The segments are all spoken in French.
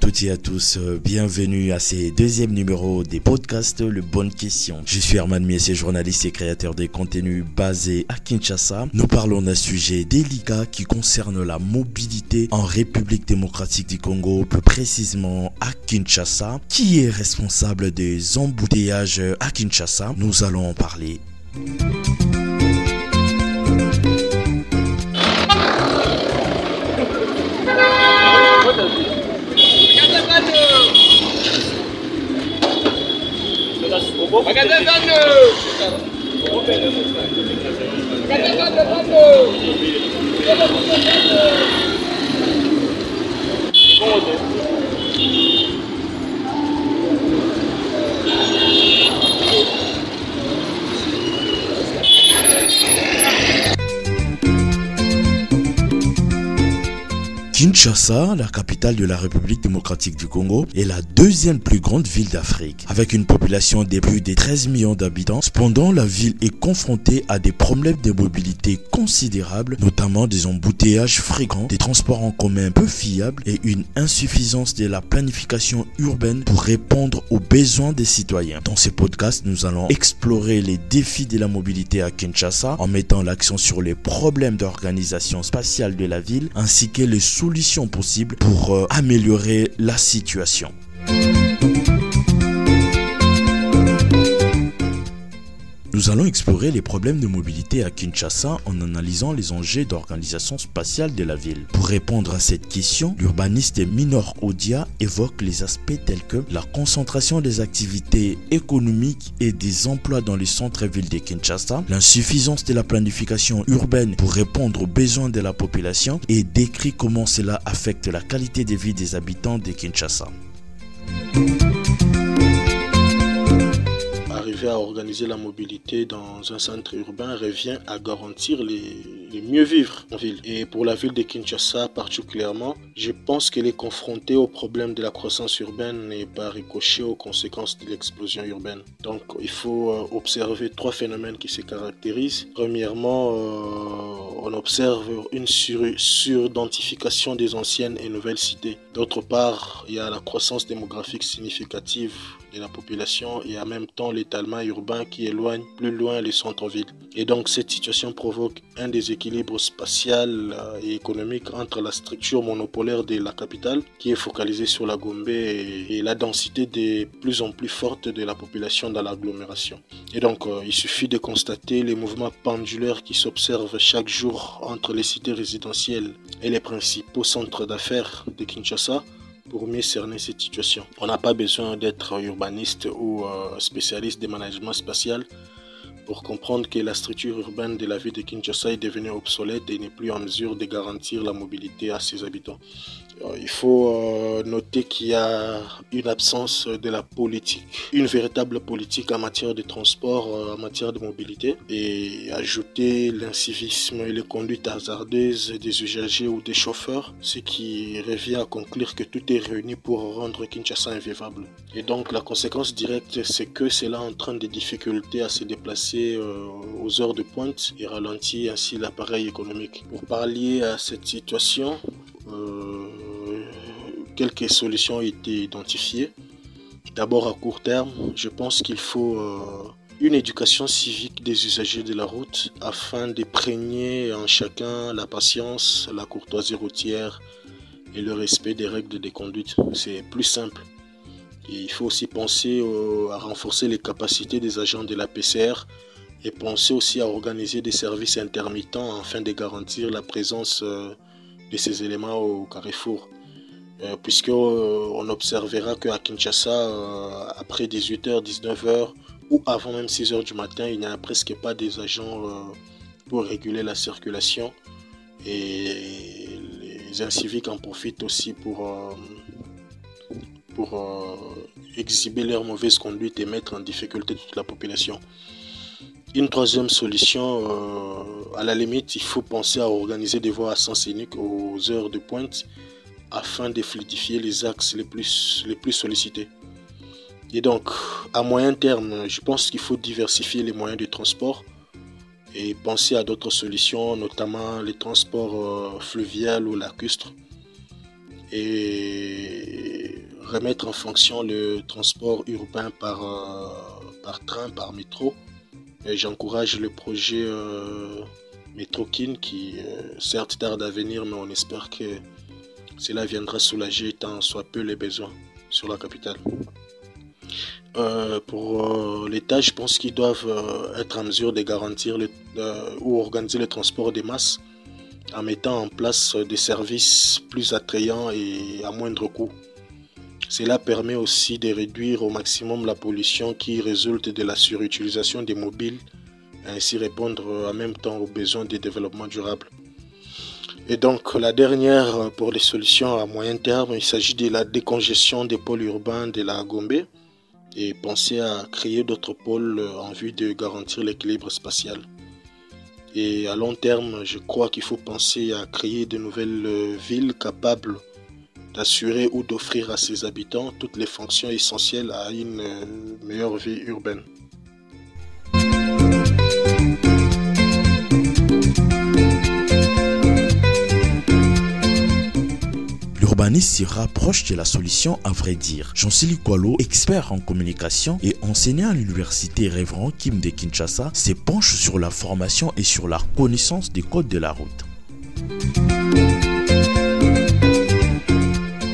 toutes et à tous, euh, bienvenue à ce deuxième numéro des podcasts Le Bonne Question. Je suis Herman Miessier, journaliste et créateur de contenus basé à Kinshasa. Nous parlons d'un sujet délicat qui concerne la mobilité en République démocratique du Congo, plus précisément à Kinshasa. Qui est responsable des embouteillages à Kinshasa? Nous allons en parler. vagando Kinshasa, la capitale de la République démocratique du Congo, est la deuxième plus grande ville d'Afrique. Avec une population de plus de 13 millions d'habitants, cependant la ville est confrontée à des problèmes de mobilité considérables, notamment des embouteillages fréquents, des transports en commun peu fiables et une insuffisance de la planification urbaine pour répondre aux besoins des citoyens. Dans ce podcast, nous allons explorer les défis de la mobilité à Kinshasa en mettant l'accent sur les problèmes d'organisation spatiale de la ville ainsi que les solutions possibles pour euh, améliorer la situation. Nous allons explorer les problèmes de mobilité à Kinshasa en analysant les enjeux d'organisation spatiale de la ville. Pour répondre à cette question, l'urbaniste Minor Odia évoque les aspects tels que la concentration des activités économiques et des emplois dans les centres-villes de Kinshasa, l'insuffisance de la planification urbaine pour répondre aux besoins de la population et décrit comment cela affecte la qualité de vie des habitants de Kinshasa à organiser la mobilité dans un centre urbain revient à garantir les, mieux vivre en ville. Et pour la ville de Kinshasa particulièrement, je pense qu'elle est confrontée au problème de la croissance urbaine et par ricochet aux conséquences de l'explosion urbaine. Donc il faut euh, observer trois phénomènes qui se caractérisent. Premièrement, euh, on observe une sur-identification des anciennes et nouvelles cités. D'autre part, il y a la croissance démographique significative de la population et en même temps l'étalement urbain qui éloigne plus loin les centres-villes. Et donc cette situation provoque un déséquilibre spatial euh, et économique entre la structure monopolaire de la capitale qui est focalisée sur la Gombe et, la densité de plus en plus forte de la population dans l'agglomération. Et donc euh, il suffit de constater les mouvements pendulaires qui s'observent chaque jour entre les cités résidentielles et les principaux centres d'affaires de Kinshasa pour mieux cerner cette situation. On n'a pas besoin d'être urbaniste ou euh, spécialiste des management spatial pour comprendre que la structure urbaine de la ville de Kinshasa est devenue obsolète et n'est plus en mesure de garantir la mobilité à ses habitants. Euh, il faut euh, noter qu'il y a une absence de la politique, une véritable politique en matière de transport, euh, en matière de mobilité, et ajouter l'incivisme et les conduites hasardeuses des usagers ou des chauffeurs, ce qui revient à conclure que tout est réuni pour rendre Kinshasa invivable. Et donc la conséquence directe, c'est que cela entraîne des difficultés à se déplacer aux heures de pointe et ralentit ainsi l'appareil économique. Pour pallier à cette situation, quelques solutions ont été identifiées. D'abord à court terme, je pense qu'il faut euh, une éducation civique des usagers de la route afin d'imprégner en chacun la patience, la courtoisie routière et le respect des règles de conduite. C'est plus simple. il faut aussi penser à renforcer les capacités des agents de la PCR et penser aussi à organiser des services intermittents afin de garantir la présence euh, de ces éléments au carrefour. Euh, puisque euh, on observera qu'à Kinshasa, euh, après 18h, 19h ou avant même 6h du matin, il n'y a presque pas des agents pour réguler la circulation et les inciviques en profitent aussi pour, pour exhiber leur mauvaise conduite et mettre en difficulté toute la population. Une troisième solution, à la limite, il faut penser à organiser des voies à sens unique aux heures de pointe afin de fluidifier les axes les plus, les plus sollicités. Et donc, à moyen terme, je pense qu'il faut diversifier les moyens de transport et penser à d'autres solutions, notamment les transports euh, fluviaux ou lacustres. Et remettre en fonction le transport urbain par, par train, par métro. Et j'encourage le projet Metrokin qui certes tarde à venir, mais on espère que cela viendra soulager tant soit peu les besoins sur la capitale. Euh, pour euh, l'État, je pense qu'ils doivent euh, être en mesure de garantir ou organiser le transport des masses en mettant en place des services plus attrayants et à moindre coût. Cela permet aussi de réduire au maximum la pollution qui résulte de la surutilisation des mobiles et ainsi répondre en même temps aux besoins de développement durable. Et donc la dernière pour les solutions à moyen terme, il s'agit de la décongestion des pôles urbains de la Gombe et penser à créer d'autres pôles en vue de garantir l'équilibre spatial. Et à long terme, je crois qu'il faut penser à créer de nouvelles villes capables d'assurer ou d'offrir à ses habitants toutes les fonctions essentielles à une meilleure vie urbaine. L'urbanisme se rapproche de la solution à vrai dire. Jean-Célie Koualo, expert en communication et enseignant à l'université Révérend Kim de Kinshasa, se penche sur la formation et sur la connaissance des codes de la route.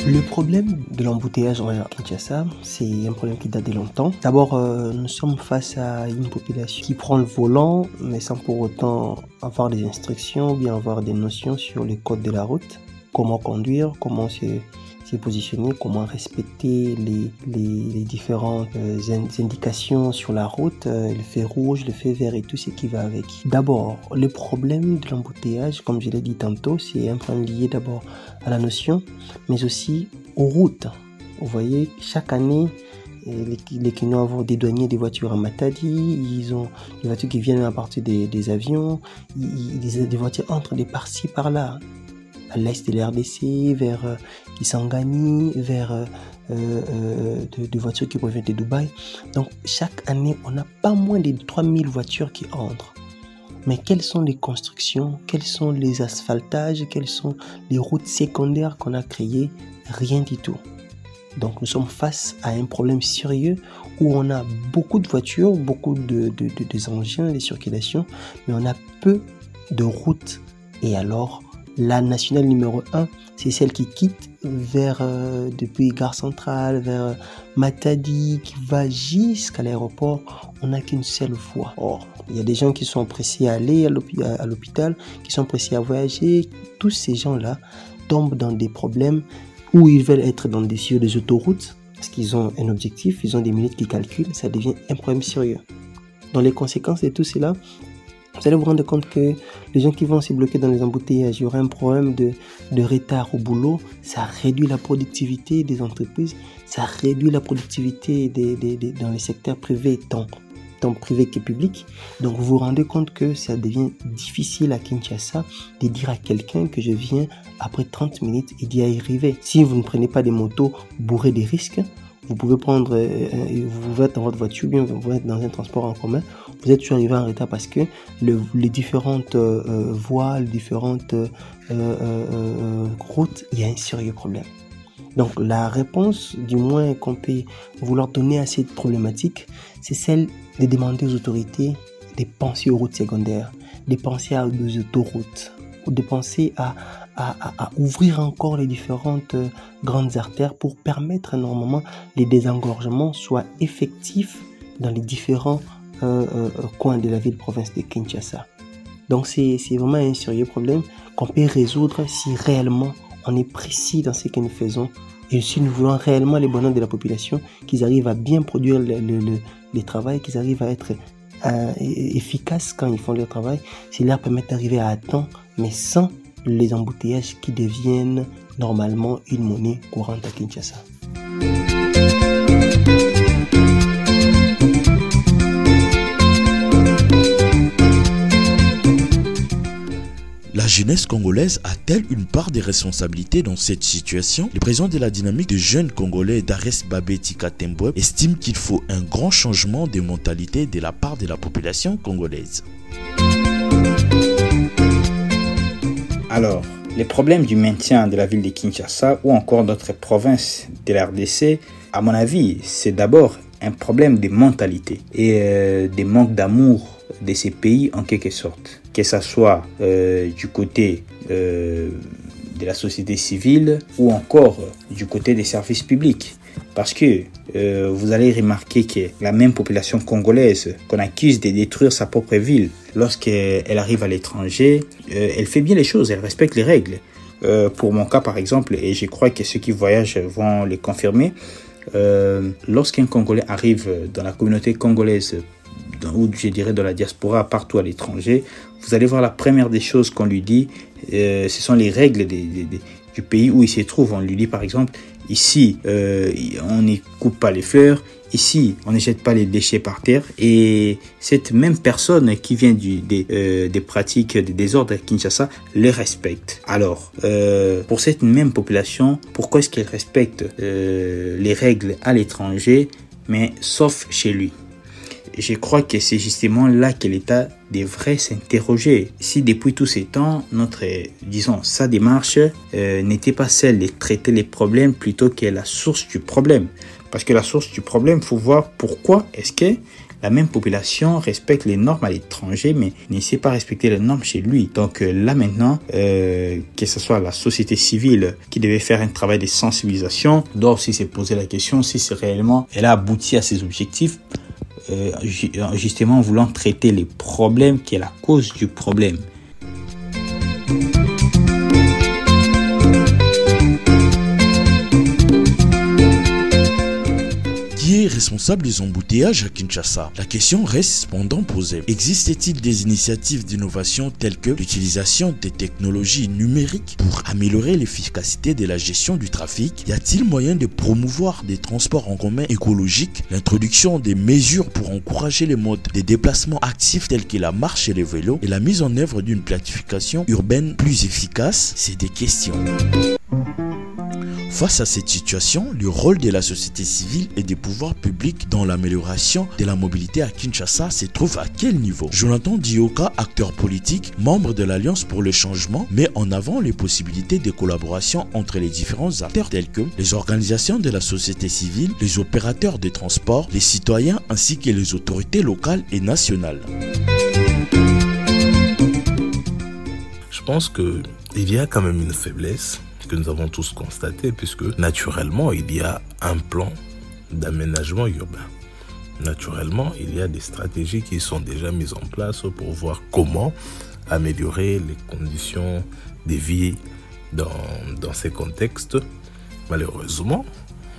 Le problème de l'embouteillage en Kinshasa, c'est un problème qui date de longtemps. D'abord, euh, nous sommes face à une population qui prend le volant, mais sans pour autant avoir des instructions ou bien avoir des notions sur les codes de la route comment conduire, comment se, positionner, comment respecter les, différentes euh, indications sur la route, euh, le feu rouge, le feu vert et tout ce qui va avec. D'abord, le problème de l'embouteillage, comme je l'ai dit tantôt, c'est un point lié d'abord à la notion, mais aussi aux routes. Vous voyez, chaque année, euh, les, les vont dédouaner des voitures à Matadi, ils ont des voitures qui viennent à partir des, avions, ils, des voitures entrent des par-ci par-là l'est de l'RDC, vers euh, Kisangani, vers euh, euh, de, voitures qui proviennent de Dubaï. Donc chaque année, on n'a pas moins de 3000 voitures qui entrent. Mais quelles sont les constructions, quels sont les asphaltages, quelles sont les routes secondaires qu'on a créées? Rien du tout. Donc nous sommes face à un problème sérieux où on a beaucoup de voitures, beaucoup de, de, de engins de circulation, mais on a peu de routes. Et alors, la nationale numéro 1, c'est celle qui quitte vers, euh, depuis Gare Centrale, vers euh, Matadi, qui va jusqu'à l'aéroport. On n'a qu'une seule fois. Or, il y a des gens qui sont pressés à aller à l'hôpital, qui sont pressés à voyager. Tous ces gens-là tombent dans des problèmes où ils veulent être dans des, sur des autoroutes parce qu'ils ont un objectif, ils ont des minutes qui calculent, ça devient un problème sérieux. Dans les conséquences de tout cela, vous allez vous rendre compte que les gens qui vont se bloquer dans les embouteillages, il y aura un problème de, de retard au boulot, ça réduit la productivité des entreprises, ça réduit la productivité dans les secteurs privés, tant, tant privé que public. Donc vous vous rendez compte que ça devient difficile à Kinshasa de dire à quelqu'un que je viens après 30 minutes et d'y arriver. Si vous ne prenez pas des motos bourrées des risques, vous pouvez prendre, euh, euh, vous êtes dans votre voiture, bien vous êtes dans un transport en commun, vous êtes toujours arrivé en retard parce que les différentes euh, voies, les différentes routes, il y a un sérieux problème. Donc la réponse, du moins qu'on peut vouloir donner à cette problématique, c'est celle de demander aux autorités de penser aux routes secondaires, de penser aux autoroutes, ou de penser à, à, ouvrir encore les différentes euh, grandes artères pour permettre normalement les désengorgements soient effectifs dans les différents euh, euh, coins de la ville-province de Kinshasa. Donc c'est vraiment un sérieux problème qu'on peut résoudre si réellement on est précis dans ce que nous faisons et si nous voulons réellement les bonheurs de la population, qu'ils arrivent à bien produire le, le, travail, qu'ils arrivent à être efficaces quand ils font leur travail, c'est leur permettre d'arriver à temps, mais sans les embouteillages qui deviennent normalement une monnaie courante à Kinshasa. Jeunesse congolaise a-t-elle une part de responsabilité dans cette situation? Le président de la dynamique de jeunes congolais Dares Babeti Katembwe estime qu'il faut un grand changement de mentalité de la part de la population congolaise. Alors, Les problèmes du maintien de la ville de Kinshasa ou encore d'autres provinces de la RDC, à mon avis, c'est d'abord un problème de mentalité et euh, des manques d'amour de ces pays en quelque sorte. Que ce soit euh, du côté euh, de la société civile ou encore du côté des services publics. Parce que euh, vous allez remarquer que la même population congolaise qu'on accuse de détruire sa propre ville, lorsqu'elle arrive à l'étranger, euh, elle fait bien les choses, elle respecte les règles. Euh, pour mon cas par exemple, et je crois que ceux qui voyagent vont les confirmer, euh, lorsqu'un Congolais arrive dans la communauté congolaise, dans, ou je dirais dans la diaspora, partout à l'étranger, vous allez voir la première des choses qu'on lui dit, euh, ce sont les règles du pays où il se trouve. On lui dit par exemple, ici, euh, on ne coupe pas les fleurs, ici, on ne jette pas les déchets par terre. Et cette même personne qui vient euh, des pratiques des désordres à Kinshasa les respecte. Alors, euh, pour cette même population, pourquoi est-ce qu'elle respecte euh, les règles à l'étranger, mais sauf chez lui? Je crois que c'est justement là que l'État devrait s'interroger. Si depuis tous ces temps, notre, disons, sa démarche n'était pas celle de traiter les problèmes plutôt que la source du problème. Parce que la source du problème, faut voir pourquoi est-ce que la même population respecte les normes à l'étranger, mais ne sait pas respecter les normes chez lui. Donc euh, là maintenant, euh, que ce soit la société civile qui devait faire un travail de sensibilisation, doit aussi se poser la question si c'est réellement elle a abouti à ses objectifs euh, justement en voulant traiter les problèmes qui est la cause du problème. Responsable des embouteillages à Kinshasa La question reste cependant posée. Existe-t-il des initiatives d'innovation telles que l'utilisation des technologies numériques pour améliorer l'efficacité de la gestion du trafic? Y a-t-il moyen de promouvoir des transports en commun écologiques? L'introduction des mesures pour encourager les modes de déplacement actifs tels que la marche et les vélos et la mise en œuvre d'une planification urbaine plus efficace? C'est des questions. Face à cette situation, le rôle de la société civile et des pouvoirs publics dans l'amélioration de la mobilité à Kinshasa se trouve à quel niveau? Jonathan Dioka, acteur politique, membre de l'Alliance pour le changement, met en avant les possibilités de collaboration entre les différents acteurs tels que les organisations de la société civile, les opérateurs de transport, les citoyens ainsi que les autorités locales et nationales. Je pense qu'il y a quand même une faiblesse que nous avons tous constaté, puisque naturellement, il y a un plan d'aménagement urbain. Naturellement, il y a des stratégies qui sont déjà mises en place pour voir comment améliorer les conditions de vie dans, dans ces contextes. Malheureusement,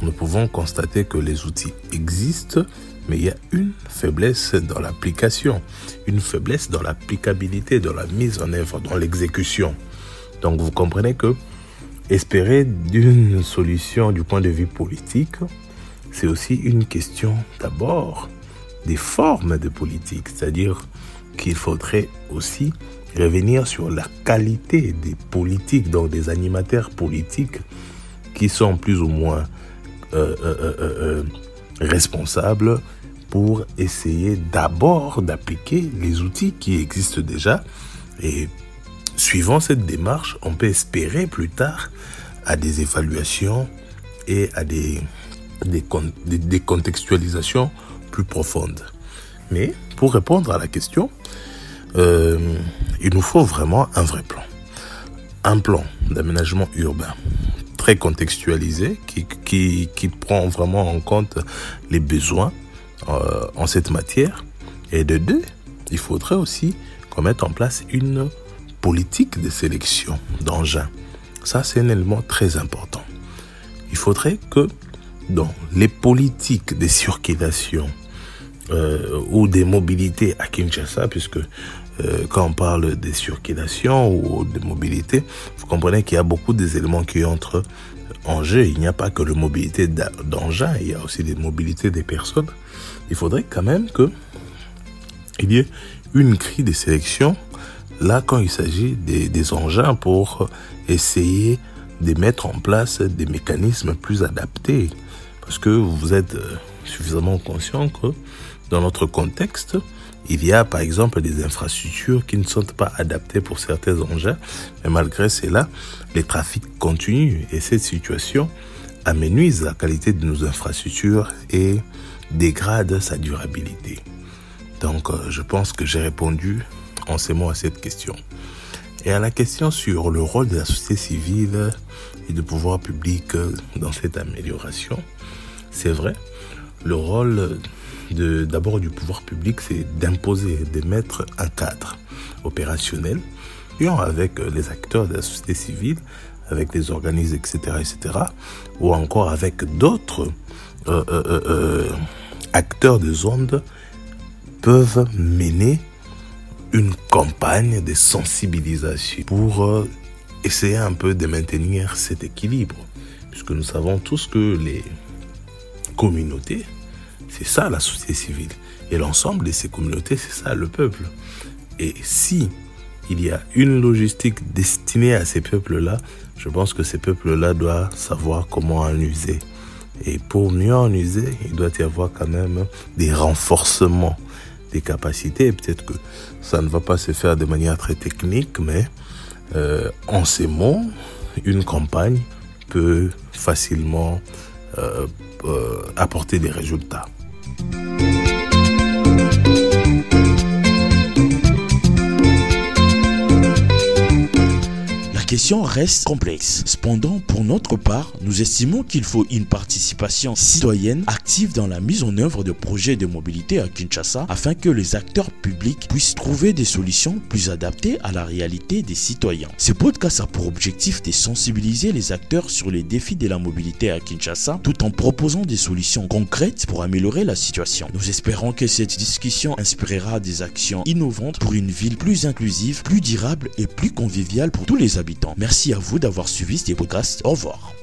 nous pouvons constater que les outils existent, mais il y a une faiblesse dans l'application, une faiblesse dans l'applicabilité, dans la mise en œuvre, dans l'exécution. Donc vous comprenez que espérer d'une solution du point de vue politique, c'est aussi une question d'abord des formes de politique, c'est-à-dire qu'il faudrait aussi revenir sur la qualité des politiques, donc des animateurs politiques qui sont plus ou moins euh, euh, euh, responsables pour essayer d'abord d'appliquer les outils qui existent déjà et suivant cette démarche, on peut espérer plus tard à des évaluations et à des, des, contextualisations plus profondes. Mais pour répondre à la question, euh, il nous faut vraiment un vrai plan. Un plan d'aménagement urbain très contextualisé qui, qui, qui, prend vraiment en compte les besoins euh, en cette matière. Et de deux, il faudrait aussi qu'on mette en place une politique de sélection d'engins. Ça, c'est un élément très important. Il faudrait que dans les politiques de circulation euh, ou des mobilités à Kinshasa, puisque euh, quand on parle des circulations ou de mobilité, vous comprenez qu'il y a beaucoup des éléments qui entrent en jeu. Il n'y a pas que la mobilité d'engins, il y a aussi des mobilités des personnes. Il faudrait quand même que il y ait une grille de sélection là quand il s'agit des, engins pour essayer de mettre en place des mécanismes plus adaptés. Parce que vous êtes suffisamment conscients que dans notre contexte, il y a par exemple des infrastructures qui ne sont pas adaptées pour certains engins, mais malgré cela, les trafics continuent et cette situation amenuise la qualité de nos infrastructures et dégrade sa durabilité. Donc euh, je pense que j'ai répondu en ces mots à cette question. Et à la question sur le rôle de la société civile et du pouvoir public dans cette amélioration, c'est vrai, le rôle d'abord du pouvoir public, c'est d'imposer, de mettre un cadre opérationnel, avec les acteurs de la société civile, avec les organismes, etc., etc., ou encore avec d'autres euh, euh, euh, acteurs des ondes, peuvent mener une campagne de sensibilisation pour essayer un peu de maintenir cet équilibre, puisque nous savons tous que les communautés c'est ça la société civile. Et l'ensemble de ces communautés, c'est ça le peuple. Et si il y a une logistique destinée à ces peuples-là, je pense que ces peuples-là doivent savoir comment en user. Et pour mieux en user, il doit y avoir quand même des renforcements des capacités. Peut-être que ça ne va pas se faire de manière très technique, mais euh, en ces mots, une campagne peut facilement euh, euh, apporter des résultats. Reste complexe. Cependant, pour notre part, nous estimons qu'il faut une participation citoyenne active dans la mise en œuvre de projets de mobilité à Kinshasa afin que les acteurs publics puissent trouver des solutions plus adaptées à la réalité des citoyens. Ce podcast a pour objectif de sensibiliser les acteurs sur les défis de la mobilité à Kinshasa tout en proposant des solutions concrètes pour améliorer la situation. Nous espérons que cette discussion inspirera des actions innovantes pour une ville plus inclusive, plus durable et plus conviviale pour tous les habitants. Merci à vous d'avoir suivi ce podcast. Au revoir.